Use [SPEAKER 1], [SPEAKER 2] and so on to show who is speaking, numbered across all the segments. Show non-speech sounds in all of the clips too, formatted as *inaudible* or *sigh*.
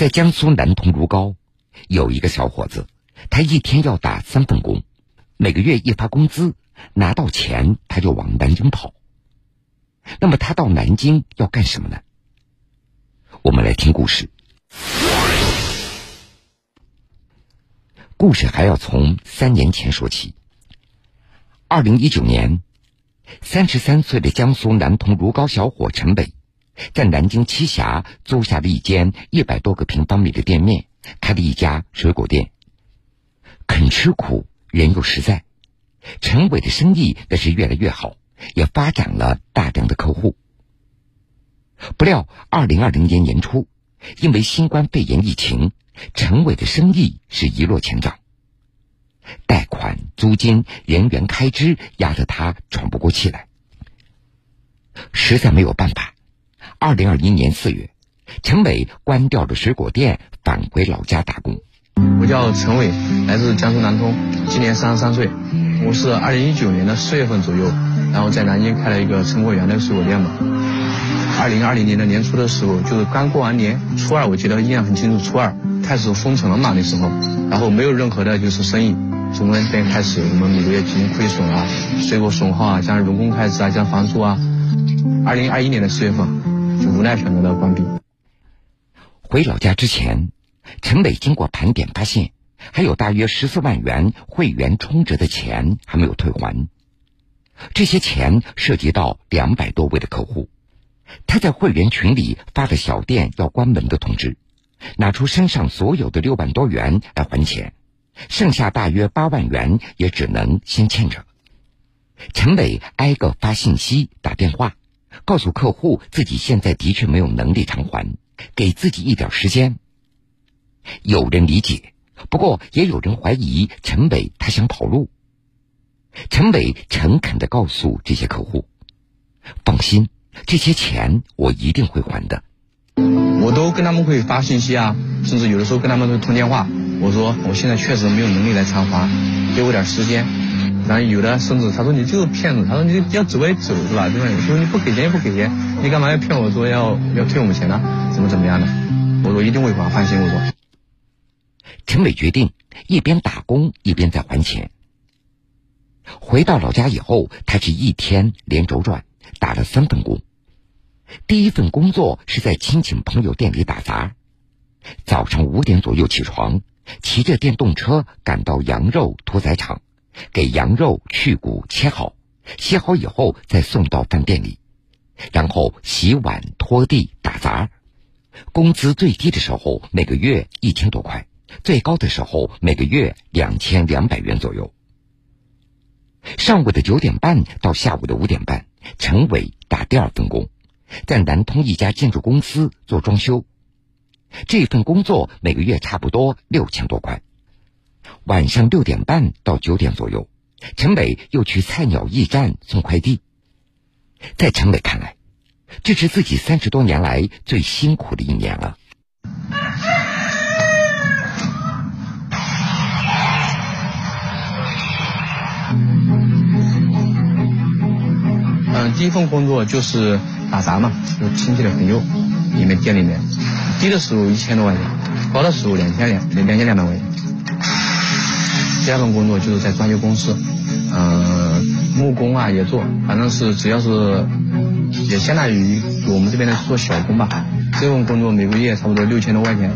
[SPEAKER 1] 在江苏南通如皋，有一个小伙子，他一天要打三份工，每个月一发工资，拿到钱他就往南京跑。那么他到南京要干什么呢？我们来听故事。故事还要从三年前说起。二零一九年，三十三岁的江苏南通如皋小伙陈伟。在南京栖霞租下了一间一百多个平方米的店面，开了一家水果店。肯吃苦，人又实在，陈伟的生意那是越来越好，也发展了大量的客户。不料，二零二零年年初，因为新冠肺炎疫情，陈伟的生意是一落千丈，贷款、租金、人员开支压得他喘不过气来，实在没有办法。二零二一年四月，陈伟关掉了水果店，返回老家打工。
[SPEAKER 2] 我叫陈伟，来自江苏南通，今年三十三岁。我是二零一九年的四月份左右，然后在南京开了一个陈果园的水果店嘛。二零二零年的年初的时候，就是刚过完年，初二我记得印象很清楚，初二开始封城了嘛那时候，然后没有任何的就是生意，从那边开始，我们每个月进行亏损啊，水果损耗啊，加上人工开支啊，加上房租啊。二零二一年的四月份。无奈选择了关闭。
[SPEAKER 1] 回老家之前，陈伟经过盘点发现，还有大约十四万元会员充值的钱还没有退还。这些钱涉及到两百多位的客户，他在会员群里发了小店要关门的通知，拿出身上所有的六万多元来还钱，剩下大约八万元也只能先欠着。陈伟挨个发信息、打电话。告诉客户自己现在的确没有能力偿还，给自己一点时间。有人理解，不过也有人怀疑陈伟他想跑路。陈伟诚恳的告诉这些客户：“放心，这些钱我一定会还的。”
[SPEAKER 2] 我都跟他们会发信息啊，甚至有的时候跟他们会通电话。我说我现在确实没有能力来偿还，给我点时间。然后有的甚至他说你就是骗子，他说你要走也走是吧？对吧？说你不给钱也不给钱，你干嘛要骗我说要要退我们钱呢？怎么怎么样的？我说一定会还，放心。我说。
[SPEAKER 1] 陈伟决定一边打工一边在还钱。回到老家以后，他是一天连轴转，打了三份工。第一份工作是在亲戚朋友店里打杂，早上五点左右起床，骑着电动车赶到羊肉屠宰场。给羊肉去骨切好，切好以后再送到饭店里，然后洗碗、拖地、打杂。工资最低的时候每个月一千多块，最高的时候每个月两千两百元左右。上午的九点半到下午的五点半，陈伟打第二份工，在南通一家建筑公司做装修。这份工作每个月差不多六千多块。晚上六点半到九点左右，陈伟又去菜鸟驿站送快递。在陈伟看来，这是自己三十多年来最辛苦的一年了。
[SPEAKER 2] 嗯，第一份工作就是打杂嘛，有亲戚的朋友，里面店里面，低的时候一千多块钱，高的时候两千两两千两百块钱。第二份工作就是在装修公司，嗯，木工啊也做，反正是只要是，也相当于我们这边的做小工吧。这份工作每个月差不多六千多块钱。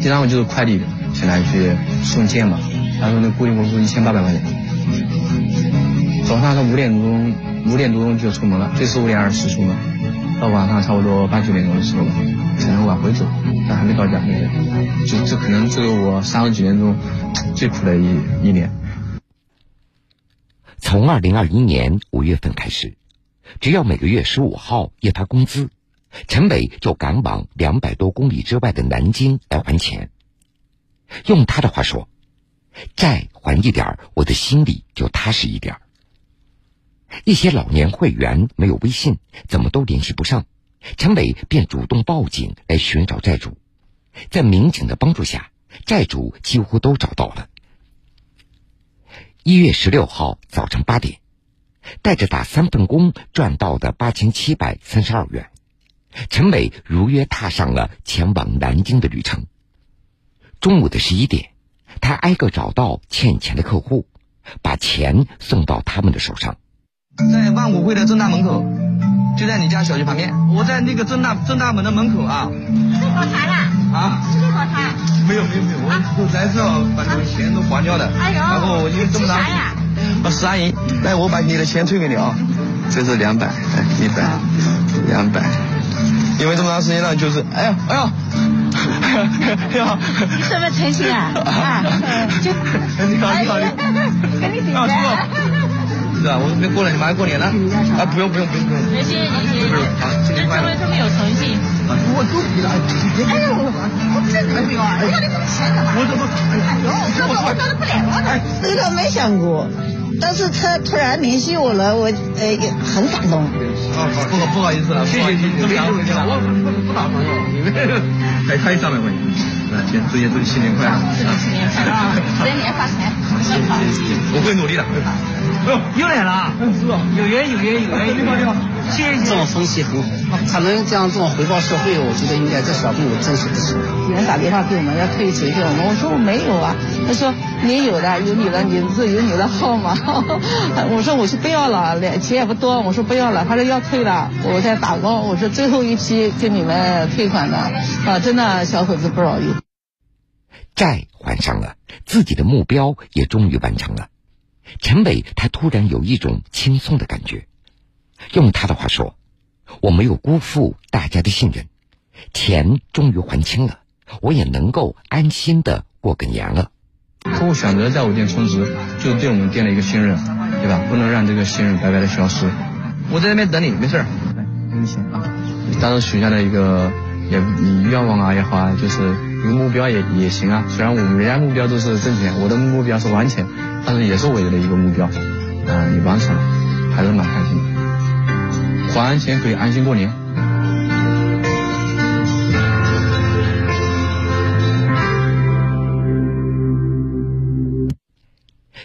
[SPEAKER 2] 第三份就是快递，相当于去送件嘛，他说那固定工资一千八百块钱。早上是五点钟，五点多钟就出门了，最迟五点二十出门，到晚上差不多八九点钟的时候吧才能往回走，但还没到家，就这可能这个我三十几年中。最苦的一一年。
[SPEAKER 1] 从二零二一年五月份开始，只要每个月十五号一发工资，陈伟就赶往两百多公里之外的南京来还钱。用他的话说：“债还一点我的心里就踏实一点一些老年会员没有微信，怎么都联系不上，陈伟便主动报警来寻找债主，在民警的帮助下。债主几乎都找到了。一月十六号早晨八点，带着打三份工赚到的八千七百三十二元，陈伟如约踏上了前往南京的旅程。中午的十一点，他挨个找到欠钱的客户，把钱送到他们的手上。
[SPEAKER 2] 在万古汇的正大门口，就在你家小区旁边。我在那个正大正大门的门口啊。
[SPEAKER 3] 是搞茶了？
[SPEAKER 2] 啊？
[SPEAKER 3] 是搞茶？
[SPEAKER 2] 没有没有没有，我来这把你的钱都还掉了。
[SPEAKER 3] 哎呦。
[SPEAKER 2] 然后我就这么大。啊，石阿姨，来我把你的钱退给你啊。这是两百，哎，一百，两百。因为这么长时间了，就是，哎呀，哎呀，哎呀，
[SPEAKER 3] 哎呀，你怎么诚心啊？*laughs* 啊，就，
[SPEAKER 2] 你好，你好，你好，*laughs*
[SPEAKER 3] 跟你顶着。
[SPEAKER 2] 是啊，我准备过了，你马上过年了。啊，不用不用不用不用。
[SPEAKER 3] 谢谢你，谢谢。好，新年快乐。这么有诚信。
[SPEAKER 2] 我都给了。哎呦，我真的没有啊！哎呀，你怎么钱干嘛？我怎么？哎呦，这我我的不来了。哎，
[SPEAKER 4] 这个没想过，但是他突然联系我了，我呃很感动。
[SPEAKER 2] 啊，好，不好不好意思了，谢谢谢谢，这么长时间了，我不不打朋友，你们还可以上来问。啊，先祝祝新年快乐。
[SPEAKER 3] 祝你新年快乐，新年 *laughs* 发财。谢谢谢谢，
[SPEAKER 2] 我会努力的。
[SPEAKER 5] 又来了，
[SPEAKER 2] 是啊，
[SPEAKER 5] 有缘有缘有缘，
[SPEAKER 2] 你好 *laughs* 你好。*laughs*
[SPEAKER 5] 这种风气很好，他能这样这种回报社会，我觉得应该这小朋友真是不错。
[SPEAKER 4] 有人打电话给我们要退钱给我们，我说我没有啊，他说你有的，有你的名字，有你的号码。*laughs* 我说我是不要了，钱也不多，我说不要了，他说要退了，我在打工，我说最后一批给你们退款的，啊，真的小伙子不容易。
[SPEAKER 1] 债还上了，自己的目标也终于完成了。陈伟他突然有一种轻松的感觉，用他的话说：“我没有辜负大家的信任，钱终于还清了，我也能够安心的过个年了。”
[SPEAKER 2] 客户选择在我店充值，就是对我们店的一个信任，对吧？不能让这个信任白白的消失。我在那边等你，没事儿，来给你钱啊。当时许下的一个也你愿望啊也好啊，就是一个目标也也行啊。虽然我们人家目标都是挣钱，我的目标是还钱。但是也是我的一个目标，啊，你完成了，还是蛮开心的。还完钱可以安心过年。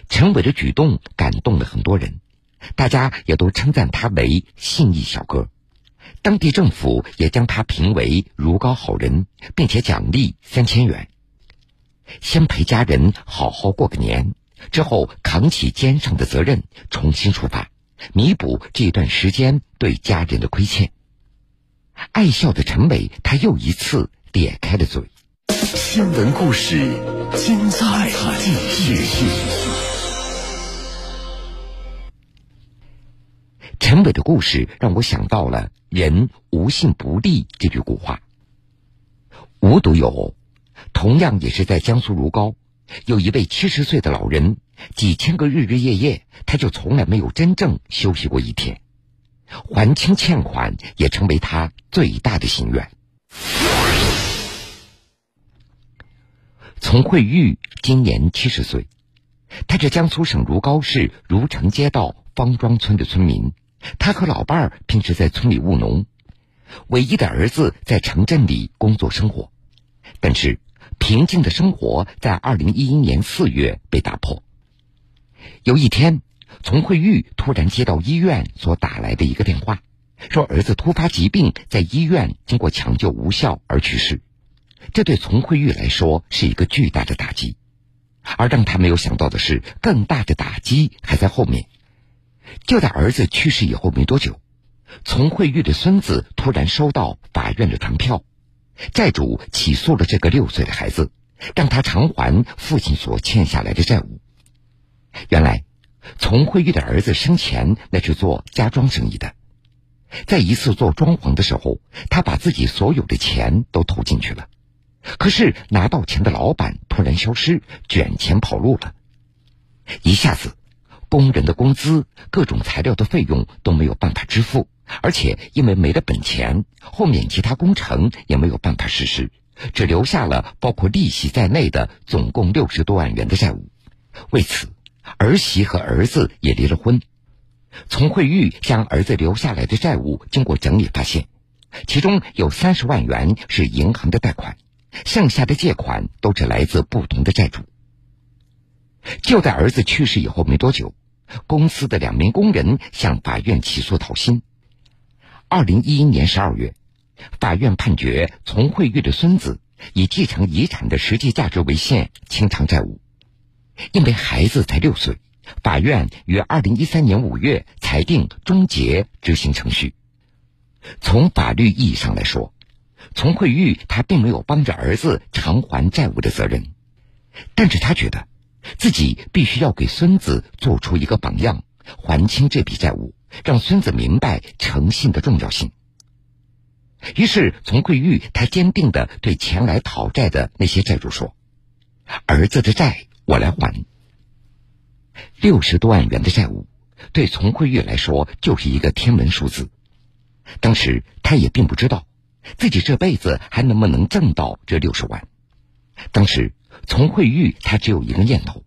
[SPEAKER 1] 陈伟的举动感动了很多人，大家也都称赞他为信义小哥。当地政府也将他评为如皋好人，并且奖励三千元。先陪家人好好过个年。之后扛起肩上的责任，重新出发，弥补这段时间对家人的亏欠。爱笑的陈伟，他又一次咧开了嘴。
[SPEAKER 6] 新闻故事精彩继续。
[SPEAKER 1] 陈伟的故事让我想到了“人无信不立”这句古话。无独有偶，同样也是在江苏如皋。有一位七十岁的老人，几千个日日夜夜，他就从来没有真正休息过一天。还清欠款也成为他最大的心愿。丛慧玉今年七十岁，他是江苏省如皋市如城街道方庄村的村民。他和老伴儿平时在村里务农，唯一的儿子在城镇里工作生活，但是。平静的生活在二零一一年四月被打破。有一天，丛慧玉突然接到医院所打来的一个电话，说儿子突发疾病，在医院经过抢救无效而去世。这对丛慧玉来说是一个巨大的打击，而让他没有想到的是，更大的打击还在后面。就在儿子去世以后没多久，丛慧玉的孙子突然收到法院的传票。债主起诉了这个六岁的孩子，让他偿还父亲所欠下来的债务。原来，丛慧玉的儿子生前那是做家装生意的，在一次做装潢的时候，他把自己所有的钱都投进去了。可是拿到钱的老板突然消失，卷钱跑路了，一下子，工人的工资、各种材料的费用都没有办法支付。而且因为没了本钱，后面其他工程也没有办法实施，只留下了包括利息在内的总共六十多万元的债务。为此，儿媳和儿子也离了婚。丛慧玉将儿子留下来的债务经过整理，发现其中有三十万元是银行的贷款，剩下的借款都是来自不同的债主。就在儿子去世以后没多久，公司的两名工人向法院起诉讨薪。二零一一年十二月，法院判决丛慧玉的孙子以继承遗产的实际价值为限清偿债务。因为孩子才六岁，法院于二零一三年五月裁定终结执行程序。从法律意义上来说，丛慧玉她并没有帮着儿子偿还债务的责任，但是她觉得自己必须要给孙子做出一个榜样，还清这笔债务，让孙子明白诚信的重要性。于是，丛慧玉她坚定的对前来讨债的那些债主说：“儿子的债我来还。”六十多万元的债务，对丛慧玉来说就是一个天文数字。当时他也并不知道，自己这辈子还能不能挣到这六十万。当时丛慧玉她只有一个念头：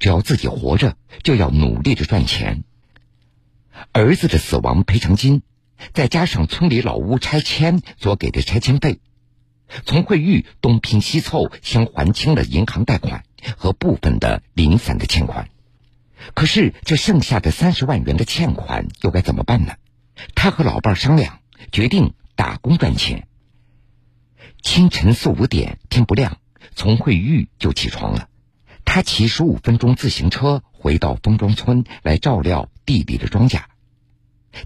[SPEAKER 1] 只要自己活着，就要努力的赚钱。儿子的死亡赔偿金。再加上村里老屋拆迁所给的拆迁费，丛慧玉东拼西凑，先还清了银行贷款和部分的零散的欠款。可是这剩下的三十万元的欠款又该怎么办呢？他和老伴商量，决定打工赚钱。清晨四五点，天不亮，丛慧玉就起床了。他骑十五分钟自行车回到丰庄村来照料弟弟的庄稼。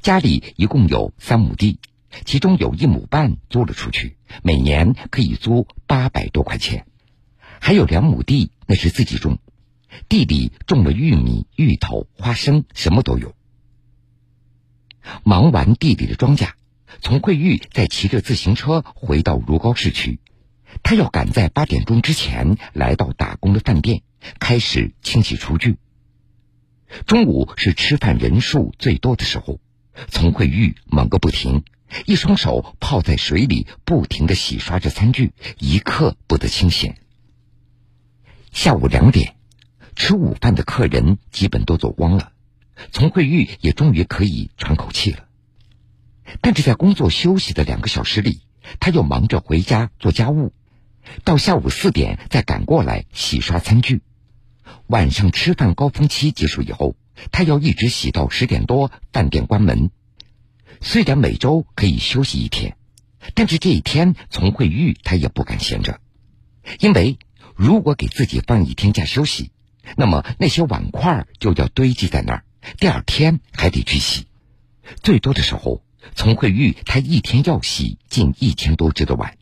[SPEAKER 1] 家里一共有三亩地，其中有一亩半租了出去，每年可以租八百多块钱；还有两亩地那是自己种，地里种了玉米、芋头、花生，什么都有。忙完地里的庄稼，丛慧玉再骑着自行车回到如皋市区，他要赶在八点钟之前来到打工的饭店，开始清洗厨具。中午是吃饭人数最多的时候。丛慧玉忙个不停，一双手泡在水里，不停的洗刷着餐具，一刻不得清闲。下午两点，吃午饭的客人基本都走光了，丛慧玉也终于可以喘口气了。但是在工作休息的两个小时里，他又忙着回家做家务，到下午四点再赶过来洗刷餐具。晚上吃饭高峰期结束以后。他要一直洗到十点多，饭店关门。虽然每周可以休息一天，但是这一天丛慧玉她也不敢闲着，因为如果给自己放一天假休息，那么那些碗筷就要堆积在那儿，第二天还得去洗。最多的时候，丛慧玉她一天要洗近一千多只的碗。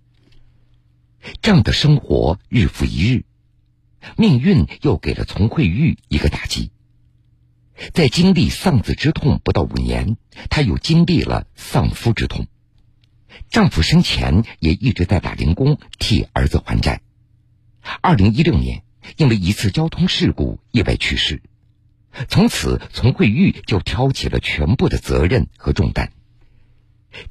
[SPEAKER 1] 这样的生活日复一日，命运又给了丛慧玉一个打击。在经历丧子之痛不到五年，她又经历了丧夫之痛。丈夫生前也一直在打零工替儿子还债。二零一六年，因为一次交通事故意外去世，从此丛慧玉就挑起了全部的责任和重担。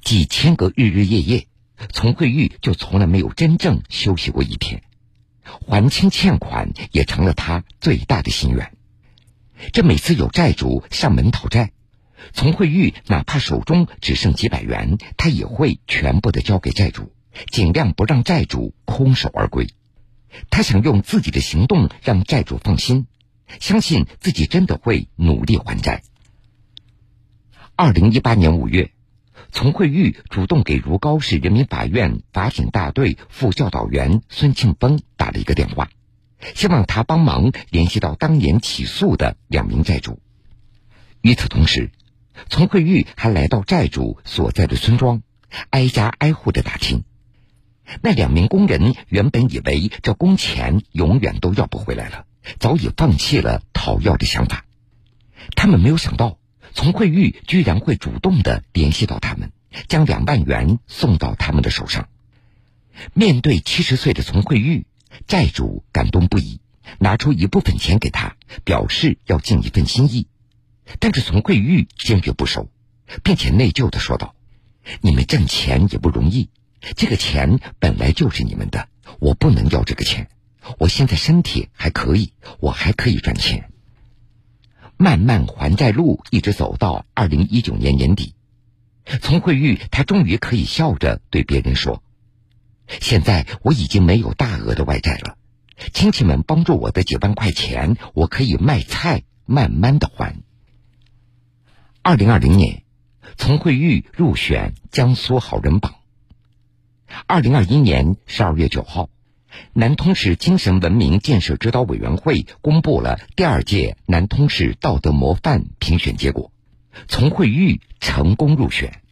[SPEAKER 1] 几千个日日夜夜，丛慧玉就从来没有真正休息过一天。还清欠款也成了她最大的心愿。这每次有债主上门讨债，丛慧玉哪怕手中只剩几百元，她也会全部的交给债主，尽量不让债主空手而归。她想用自己的行动让债主放心，相信自己真的会努力还债。二零一八年五月，丛慧玉主动给如皋市人民法院法警大队副教导员孙庆峰打了一个电话。希望他帮忙联系到当年起诉的两名债主。与此同时，丛慧玉还来到债主所在的村庄，挨家挨户的打听。那两名工人原本以为这工钱永远都要不回来了，早已放弃了讨要的想法。他们没有想到，丛慧玉居然会主动的联系到他们，将两万元送到他们的手上。面对七十岁的丛慧玉。债主感动不已，拿出一部分钱给他，表示要尽一份心意。但是丛慧玉坚决不收，并且内疚的说道：“你们挣钱也不容易，这个钱本来就是你们的，我不能要这个钱。我现在身体还可以，我还可以赚钱。”漫漫还债路一直走到二零一九年年底，丛慧玉她终于可以笑着对别人说。现在我已经没有大额的外债了，亲戚们帮助我的几万块钱，我可以卖菜慢慢的还。二零二零年，丛慧玉入选江苏好人榜，二零二一年十二月九号，南通市精神文明建设指导委员会公布了第二届南通市道德模范评选结果，丛慧玉成功入选。